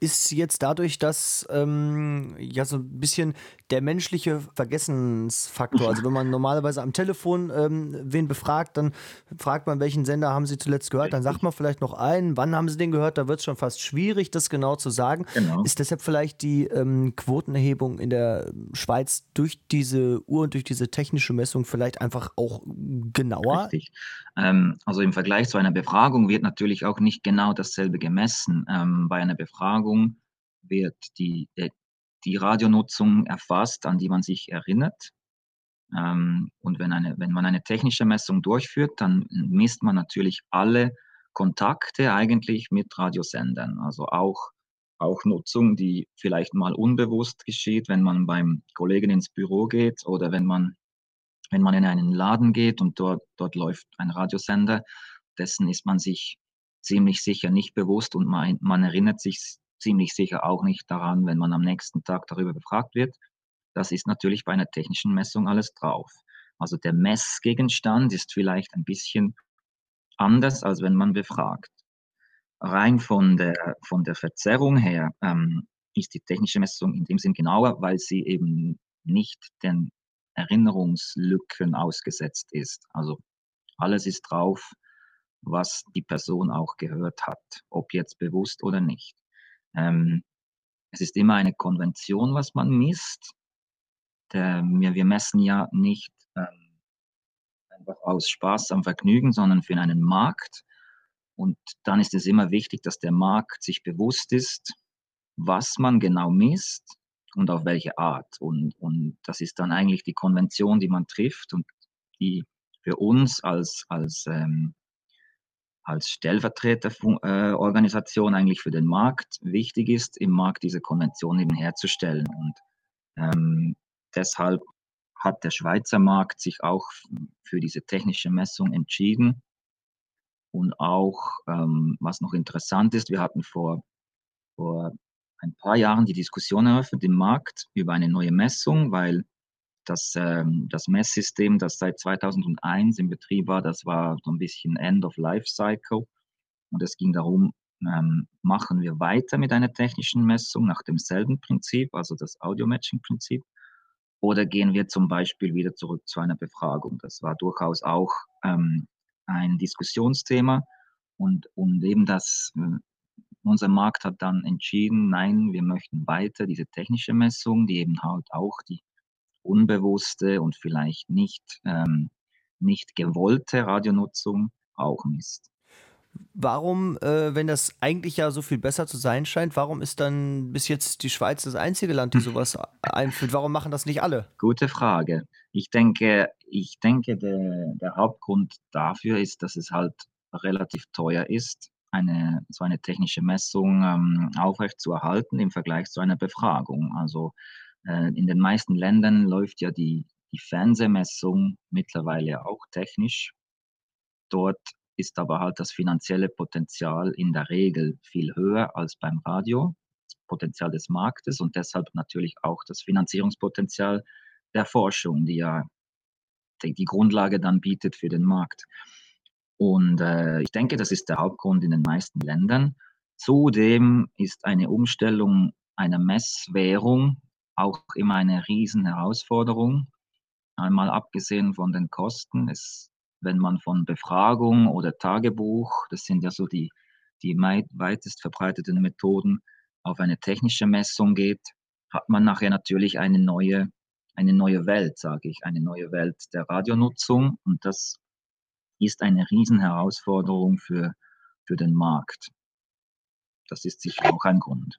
[SPEAKER 1] ist jetzt dadurch, dass ähm, ja so ein bisschen der menschliche Vergessensfaktor, also wenn man normalerweise am Telefon ähm, wen befragt, dann fragt man, welchen Sender haben Sie zuletzt gehört, dann sagt man vielleicht noch einen, wann haben Sie den gehört, da wird es schon fast schwierig, das genau zu sagen. Genau. Ist deshalb vielleicht die ähm, Quotenerhebung in der Schweiz durch diese Uhr und durch diese technische Messung vielleicht einfach auch genauer?
[SPEAKER 11] Richtig. Ähm, also im Vergleich zu einer Befragung wird natürlich auch nicht genau dasselbe gemessen. Ähm, bei einer Befragung wird die, äh, die Radionutzung erfasst, an die man sich erinnert. Ähm, und wenn, eine, wenn man eine technische Messung durchführt, dann misst man natürlich alle Kontakte eigentlich mit Radiosendern. Also auch, auch Nutzung, die vielleicht mal unbewusst geschieht, wenn man beim Kollegen ins Büro geht oder wenn man wenn man in einen Laden geht und dort, dort läuft ein Radiosender, dessen ist man sich ziemlich sicher nicht bewusst und man, man erinnert sich ziemlich sicher auch nicht daran, wenn man am nächsten Tag darüber befragt wird. Das ist natürlich bei einer technischen Messung alles drauf. Also der Messgegenstand ist vielleicht ein bisschen anders, als wenn man befragt. Rein von der, von der Verzerrung her ähm, ist die technische Messung in dem Sinn genauer, weil sie eben nicht den Erinnerungslücken ausgesetzt ist. Also alles ist drauf, was die Person auch gehört hat, ob jetzt bewusst oder nicht. Ähm, es ist immer eine Konvention, was man misst. Der, wir, wir, messen ja nicht ähm, einfach aus Spaß am Vergnügen, sondern für einen Markt. Und dann ist es immer wichtig, dass der Markt sich bewusst ist, was man genau misst und auf welche Art. Und, und das ist dann eigentlich die Konvention, die man trifft und die für uns als, als, ähm, als Stellvertreterorganisation äh, eigentlich für den Markt wichtig ist, im Markt diese Konvention eben herzustellen. Und ähm, deshalb hat der Schweizer Markt sich auch für diese technische Messung entschieden. Und auch, ähm, was noch interessant ist, wir hatten vor, vor ein paar Jahren die Diskussion eröffnet im Markt über eine neue Messung, weil das, ähm, das Messsystem, das seit 2001 im Betrieb war, das war so ein bisschen End of Life Cycle. Und es ging darum, ähm, machen wir weiter mit einer technischen Messung nach demselben Prinzip, also das Audio-Matching-Prinzip, Oder gehen wir zum Beispiel wieder zurück zu einer Befragung? Das war durchaus auch ähm, ein Diskussionsthema. Und, und eben das, äh, unser Markt hat dann entschieden, nein, wir möchten weiter diese technische Messung, die eben halt auch die unbewusste und vielleicht nicht, ähm, nicht gewollte Radionutzung auch misst.
[SPEAKER 1] Warum, äh, wenn das eigentlich ja so viel besser zu sein scheint, warum ist dann bis jetzt die Schweiz das einzige Land, die sowas einführt? Warum machen das nicht alle?
[SPEAKER 11] Gute Frage. Ich denke, ich denke, der, der Hauptgrund dafür ist, dass es halt relativ teuer ist, eine, so eine technische Messung ähm, aufrechtzuerhalten im Vergleich zu einer Befragung. Also äh, in den meisten Ländern läuft ja die, die Fernsehmessung mittlerweile auch technisch. Dort ist aber halt das finanzielle Potenzial in der Regel viel höher als beim Radio, das Potenzial des Marktes und deshalb natürlich auch das Finanzierungspotenzial der Forschung, die ja die, die Grundlage dann bietet für den Markt. Und äh, ich denke, das ist der Hauptgrund in den meisten Ländern. Zudem ist eine Umstellung einer Messwährung auch immer eine riesen Herausforderung. Einmal abgesehen von den Kosten. Es, wenn man von Befragung oder Tagebuch, das sind ja so die, die weitest verbreiteten Methoden, auf eine technische Messung geht, hat man nachher natürlich eine neue, eine neue Welt, sage ich, eine neue Welt der Radionutzung. Und das ist eine Riesenherausforderung für, für den Markt. Das ist sicher auch ein Grund.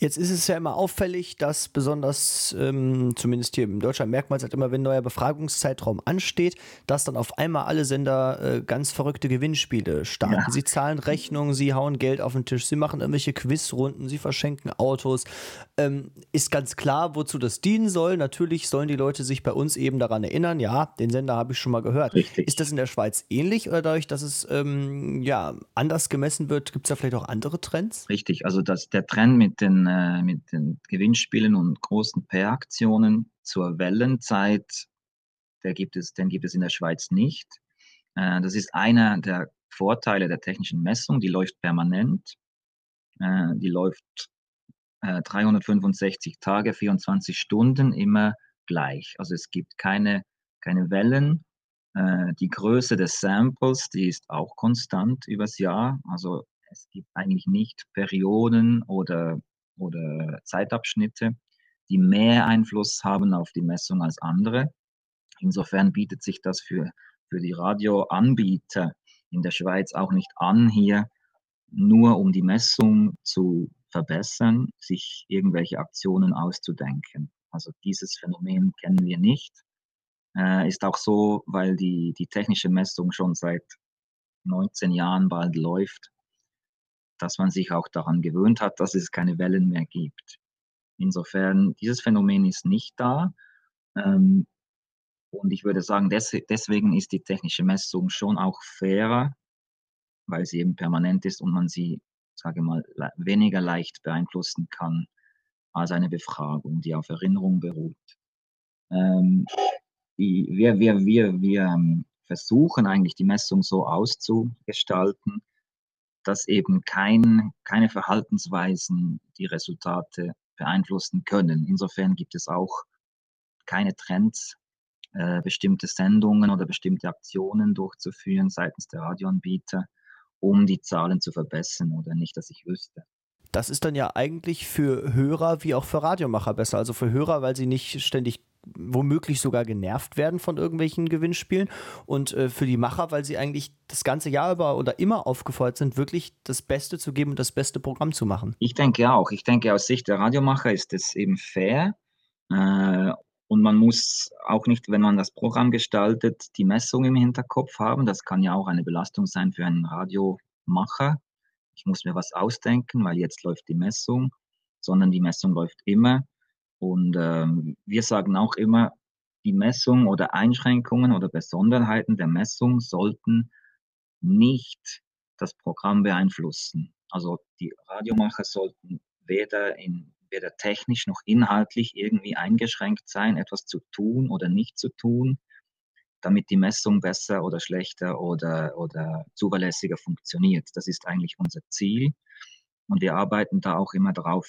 [SPEAKER 1] Jetzt ist es ja immer auffällig, dass besonders, ähm, zumindest hier in Deutschland merkt man es halt immer, wenn ein neuer Befragungszeitraum ansteht, dass dann auf einmal alle Sender äh, ganz verrückte Gewinnspiele starten. Ja. Sie zahlen Rechnungen, sie hauen Geld auf den Tisch, sie machen irgendwelche Quizrunden, sie verschenken Autos. Ähm, ist ganz klar, wozu das dienen soll. Natürlich sollen die Leute sich bei uns eben daran erinnern, ja, den Sender habe ich schon mal gehört. Richtig. Ist das in der Schweiz ähnlich oder dadurch, dass es ähm, ja, anders gemessen wird, gibt es da vielleicht auch andere Trends?
[SPEAKER 11] Richtig, also das, der Trend mit den äh, mit den Gewinnspielen und großen PR-Aktionen zur Wellenzeit, der gibt es, den gibt es in der Schweiz nicht. Äh, das ist einer der Vorteile der technischen Messung. Die läuft permanent. Äh, die läuft 365 Tage, 24 Stunden immer gleich. Also es gibt keine, keine Wellen. Die Größe des Samples, die ist auch konstant übers Jahr. Also es gibt eigentlich nicht Perioden oder oder Zeitabschnitte, die mehr Einfluss haben auf die Messung als andere. Insofern bietet sich das für, für die Radioanbieter in der Schweiz auch nicht an, hier nur um die Messung zu verbessern, sich irgendwelche Aktionen auszudenken. Also dieses Phänomen kennen wir nicht. Äh, ist auch so, weil die, die technische Messung schon seit 19 Jahren bald läuft dass man sich auch daran gewöhnt hat, dass es keine Wellen mehr gibt. Insofern, dieses Phänomen ist nicht da. Ähm, und ich würde sagen, des, deswegen ist die technische Messung schon auch fairer, weil sie eben permanent ist und man sie, sage mal, weniger leicht beeinflussen kann als eine Befragung, die auf Erinnerung beruht. Ähm, wir, wir, wir, wir ähm, versuchen eigentlich die Messung so auszugestalten, dass eben kein, keine Verhaltensweisen die Resultate beeinflussen können. Insofern gibt es auch keine Trends, äh, bestimmte Sendungen oder bestimmte Aktionen durchzuführen seitens der Radioanbieter, um die Zahlen zu verbessern oder nicht, dass ich wüsste.
[SPEAKER 1] Das ist dann ja eigentlich für Hörer wie auch für Radiomacher besser. Also für Hörer, weil sie nicht ständig womöglich sogar genervt werden von irgendwelchen Gewinnspielen und äh, für die Macher, weil sie eigentlich das ganze Jahr über oder immer aufgefordert sind, wirklich das Beste zu geben und das beste Programm zu machen.
[SPEAKER 11] Ich denke auch. Ich denke, aus Sicht der Radiomacher ist es eben fair äh, und man muss auch nicht, wenn man das Programm gestaltet, die Messung im Hinterkopf haben. Das kann ja auch eine Belastung sein für einen Radiomacher. Ich muss mir was ausdenken, weil jetzt läuft die Messung, sondern die Messung läuft immer. Und ähm, wir sagen auch immer, die Messung oder Einschränkungen oder Besonderheiten der Messung sollten nicht das Programm beeinflussen. Also die Radiomacher sollten weder, in, weder technisch noch inhaltlich irgendwie eingeschränkt sein, etwas zu tun oder nicht zu tun, damit die Messung besser oder schlechter oder, oder zuverlässiger funktioniert. Das ist eigentlich unser Ziel. Und wir arbeiten da auch immer darauf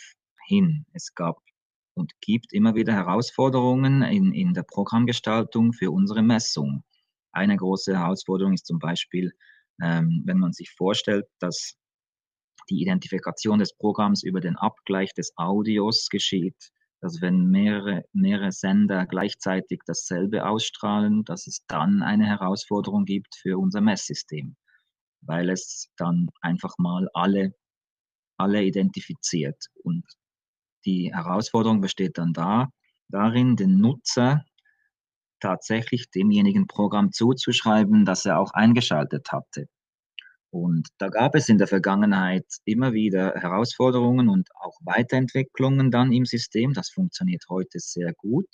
[SPEAKER 11] hin. Es gab und gibt immer wieder Herausforderungen in, in der Programmgestaltung für unsere Messung. Eine große Herausforderung ist zum Beispiel, ähm, wenn man sich vorstellt, dass die Identifikation des Programms über den Abgleich des Audios geschieht, dass wenn mehrere, mehrere Sender gleichzeitig dasselbe ausstrahlen, dass es dann eine Herausforderung gibt für unser Messsystem, weil es dann einfach mal alle, alle identifiziert. Und die Herausforderung besteht dann da, darin, den Nutzer tatsächlich demjenigen Programm zuzuschreiben, das er auch eingeschaltet hatte. Und da gab es in der Vergangenheit immer wieder Herausforderungen und auch Weiterentwicklungen dann im System. Das funktioniert heute sehr gut.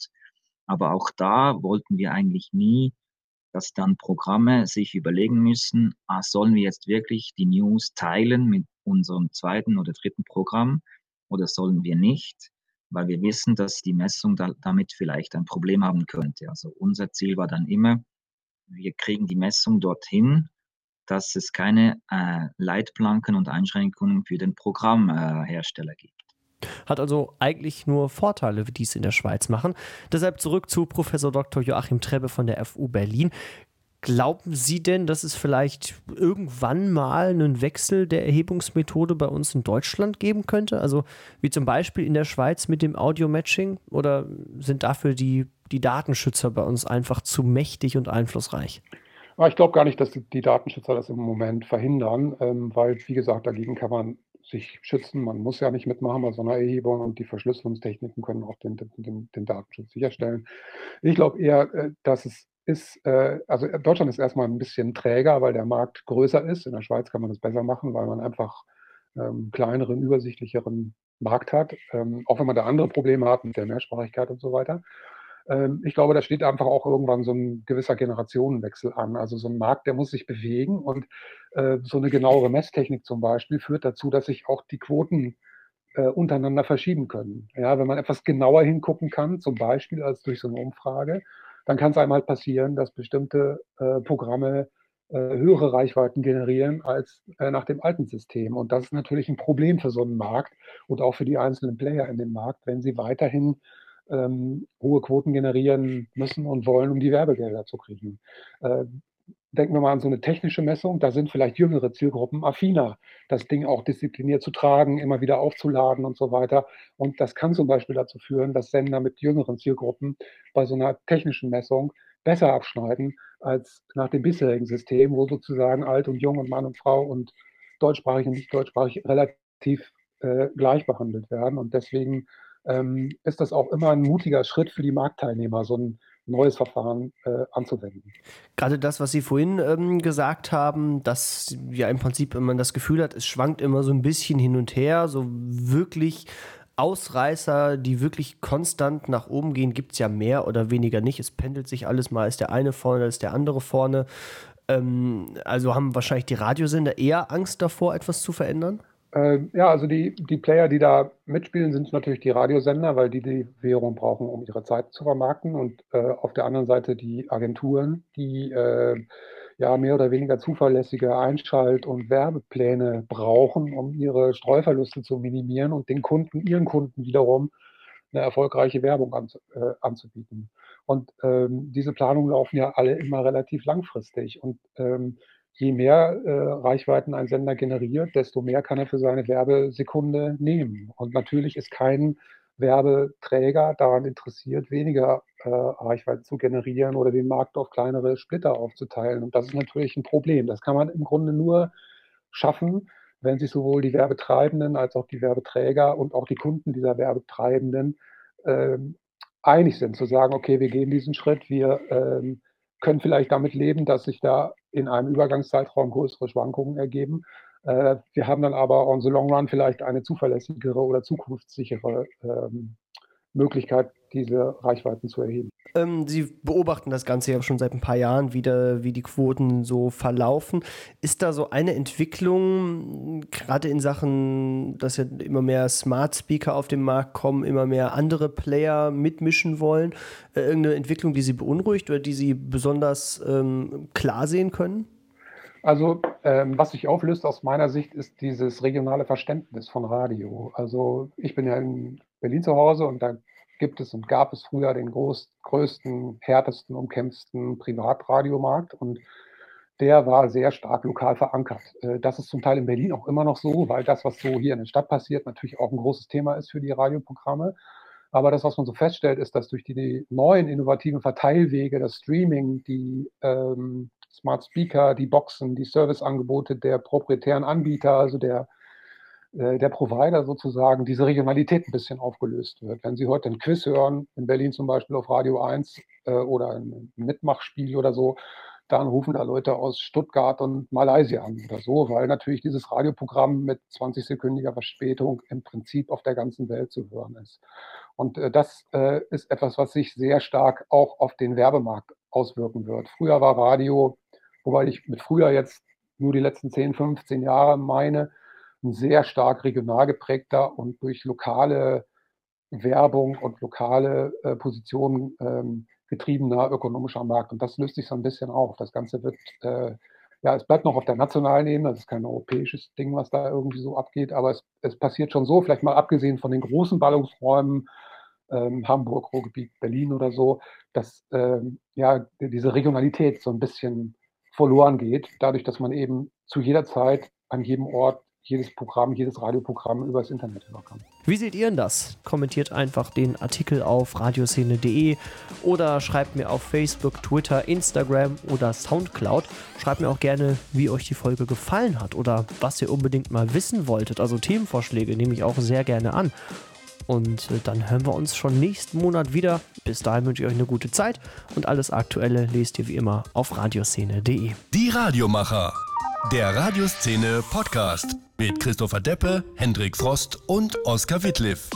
[SPEAKER 11] Aber auch da wollten wir eigentlich nie, dass dann Programme sich überlegen müssen, ah, sollen wir jetzt wirklich die News teilen mit unserem zweiten oder dritten Programm oder sollen wir nicht? Weil wir wissen, dass die Messung da, damit vielleicht ein Problem haben könnte. Also unser Ziel war dann immer, wir kriegen die Messung dorthin, dass es keine äh, Leitplanken und Einschränkungen für den Programmhersteller gibt.
[SPEAKER 10] Hat also eigentlich nur Vorteile, die es in der Schweiz machen. Deshalb zurück zu Professor Dr. Joachim Trebbe von der FU Berlin. Glauben Sie denn, dass es vielleicht irgendwann mal einen Wechsel der Erhebungsmethode bei uns in Deutschland geben könnte? Also wie zum Beispiel in der Schweiz mit dem Audio-Matching? Oder sind dafür die, die Datenschützer bei uns einfach zu mächtig und einflussreich?
[SPEAKER 9] Ich glaube gar nicht, dass die Datenschützer das im Moment verhindern, ähm, weil, wie gesagt, dagegen kann man sich schützen. Man muss ja nicht mitmachen bei so einer Erhebung und die Verschlüsselungstechniken können auch den, den, den Datenschutz sicherstellen. Ich glaube eher, äh, dass es ist, äh, also Deutschland ist erstmal ein bisschen träger, weil der Markt größer ist. In der Schweiz kann man das besser machen, weil man einfach ähm, kleineren, übersichtlicheren Markt hat, ähm, auch wenn man da andere Probleme hat mit der Mehrsprachigkeit und so weiter. Ähm, ich glaube, da steht einfach auch irgendwann so ein gewisser Generationenwechsel an. Also so ein Markt, der muss sich bewegen und äh, so eine genauere Messtechnik zum Beispiel führt dazu, dass sich auch die Quoten äh, untereinander verschieben können. Ja, wenn man etwas genauer hingucken kann, zum Beispiel als durch so eine Umfrage, dann kann es einmal halt passieren, dass bestimmte äh, Programme äh, höhere Reichweiten generieren als äh, nach dem alten System. Und das ist natürlich ein Problem für so einen Markt und auch für die einzelnen Player in dem Markt, wenn sie weiterhin ähm, hohe Quoten generieren müssen und wollen, um die Werbegelder zu kriegen. Äh, denken wir mal an so eine technische Messung, da sind vielleicht jüngere Zielgruppen affiner, das Ding auch diszipliniert zu tragen, immer wieder aufzuladen und so weiter. Und das kann zum Beispiel dazu führen, dass Sender mit jüngeren Zielgruppen bei so einer technischen Messung besser abschneiden als nach dem bisherigen System, wo sozusagen alt und jung und Mann und Frau und deutschsprachig und nicht deutschsprachig relativ äh, gleich behandelt werden. Und deswegen ähm, ist das auch immer ein mutiger Schritt für die Marktteilnehmer, so ein neues Verfahren äh, anzuwenden.
[SPEAKER 10] Gerade das, was Sie vorhin ähm, gesagt haben, dass ja im Prinzip, wenn man das Gefühl hat, es schwankt immer so ein bisschen hin und her, so wirklich Ausreißer, die wirklich konstant nach oben gehen, gibt es ja mehr oder weniger nicht. Es pendelt sich alles mal, ist der eine vorne, ist der andere vorne. Ähm, also haben wahrscheinlich die Radiosender eher Angst davor, etwas zu verändern?
[SPEAKER 9] Äh, ja, also die, die Player, die da mitspielen, sind natürlich die Radiosender, weil die die Währung brauchen, um ihre Zeit zu vermarkten. Und äh, auf der anderen Seite die Agenturen, die äh, ja mehr oder weniger zuverlässige Einschalt- und Werbepläne brauchen, um ihre Streuverluste zu minimieren und den Kunden, ihren Kunden wiederum eine erfolgreiche Werbung an, äh, anzubieten. Und ähm, diese Planungen laufen ja alle immer relativ langfristig. Und ähm, je mehr äh, Reichweiten ein Sender generiert, desto mehr kann er für seine Werbesekunde nehmen. Und natürlich ist kein Werbeträger daran interessiert, weniger äh, Reichweiten zu generieren oder den Markt auf kleinere Splitter aufzuteilen. Und das ist natürlich ein Problem. Das kann man im Grunde nur schaffen, wenn sich sowohl die Werbetreibenden als auch die Werbeträger und auch die Kunden dieser Werbetreibenden äh, einig sind, zu sagen, okay, wir gehen diesen Schritt, wir ähm, können vielleicht damit leben, dass sich da in einem Übergangszeitraum größere Schwankungen ergeben. Äh, wir haben dann aber on the long run vielleicht eine zuverlässigere oder zukunftssichere ähm, Möglichkeit, diese Reichweiten zu erheben.
[SPEAKER 10] Ähm, Sie beobachten das Ganze ja schon seit ein paar Jahren, wieder, wie die Quoten so verlaufen. Ist da so eine Entwicklung, gerade in Sachen, dass ja immer mehr Smart Speaker auf den Markt kommen, immer mehr andere Player mitmischen wollen, äh, irgendeine Entwicklung, die Sie beunruhigt oder die Sie besonders ähm, klar sehen können?
[SPEAKER 9] Also ähm, was sich auflöst aus meiner Sicht ist dieses regionale Verständnis von Radio. Also ich bin ja in Berlin zu Hause und da gibt es und gab es früher den groß, größten, härtesten, umkämpften Privatradiomarkt und der war sehr stark lokal verankert. Äh, das ist zum Teil in Berlin auch immer noch so, weil das, was so hier in der Stadt passiert, natürlich auch ein großes Thema ist für die Radioprogramme. Aber das, was man so feststellt, ist, dass durch die neuen innovativen Verteilwege, das Streaming, die ähm, Smart Speaker, die Boxen, die Serviceangebote der proprietären Anbieter, also der, der Provider sozusagen, diese Regionalität ein bisschen aufgelöst wird. Wenn Sie heute ein Quiz hören, in Berlin zum Beispiel auf Radio 1 äh, oder ein Mitmachspiel oder so, dann rufen da Leute aus Stuttgart und Malaysia an oder so, weil natürlich dieses Radioprogramm mit 20-sekündiger Verspätung im Prinzip auf der ganzen Welt zu hören ist. Und äh, das äh, ist etwas, was sich sehr stark auch auf den Werbemarkt auswirken wird. Früher war Radio, wobei ich mit früher jetzt nur die letzten 10, 15 Jahre meine, ein sehr stark regional geprägter und durch lokale Werbung und lokale äh, Positionen ähm, getriebener ökonomischer Markt. Und das löst sich so ein bisschen auf. Das Ganze wird, äh, ja, es bleibt noch auf der nationalen Ebene. Das ist kein europäisches Ding, was da irgendwie so abgeht. Aber es, es passiert schon so, vielleicht mal abgesehen von den großen Ballungsräumen, ähm, Hamburg, Ruhrgebiet, Berlin oder so, dass ähm, ja, diese Regionalität so ein bisschen verloren geht, dadurch, dass man eben zu jeder Zeit an jedem Ort jedes Programm, jedes Radioprogramm übers Internet hören kann.
[SPEAKER 10] Wie seht ihr denn das? Kommentiert einfach den Artikel auf radioszene.de oder schreibt mir auf Facebook, Twitter, Instagram oder Soundcloud. Schreibt mir auch gerne, wie euch die Folge gefallen hat oder was ihr unbedingt mal wissen wolltet. Also Themenvorschläge nehme ich auch sehr gerne an. Und äh, dann hören wir uns schon nächsten Monat wieder. Bis dahin wünsche ich euch eine gute Zeit und alles Aktuelle lest ihr wie immer auf radioszene.de.
[SPEAKER 4] Die Radiomacher. Der Radioszene Podcast mit Christopher Deppe, Hendrik Frost und Oskar Wittliff.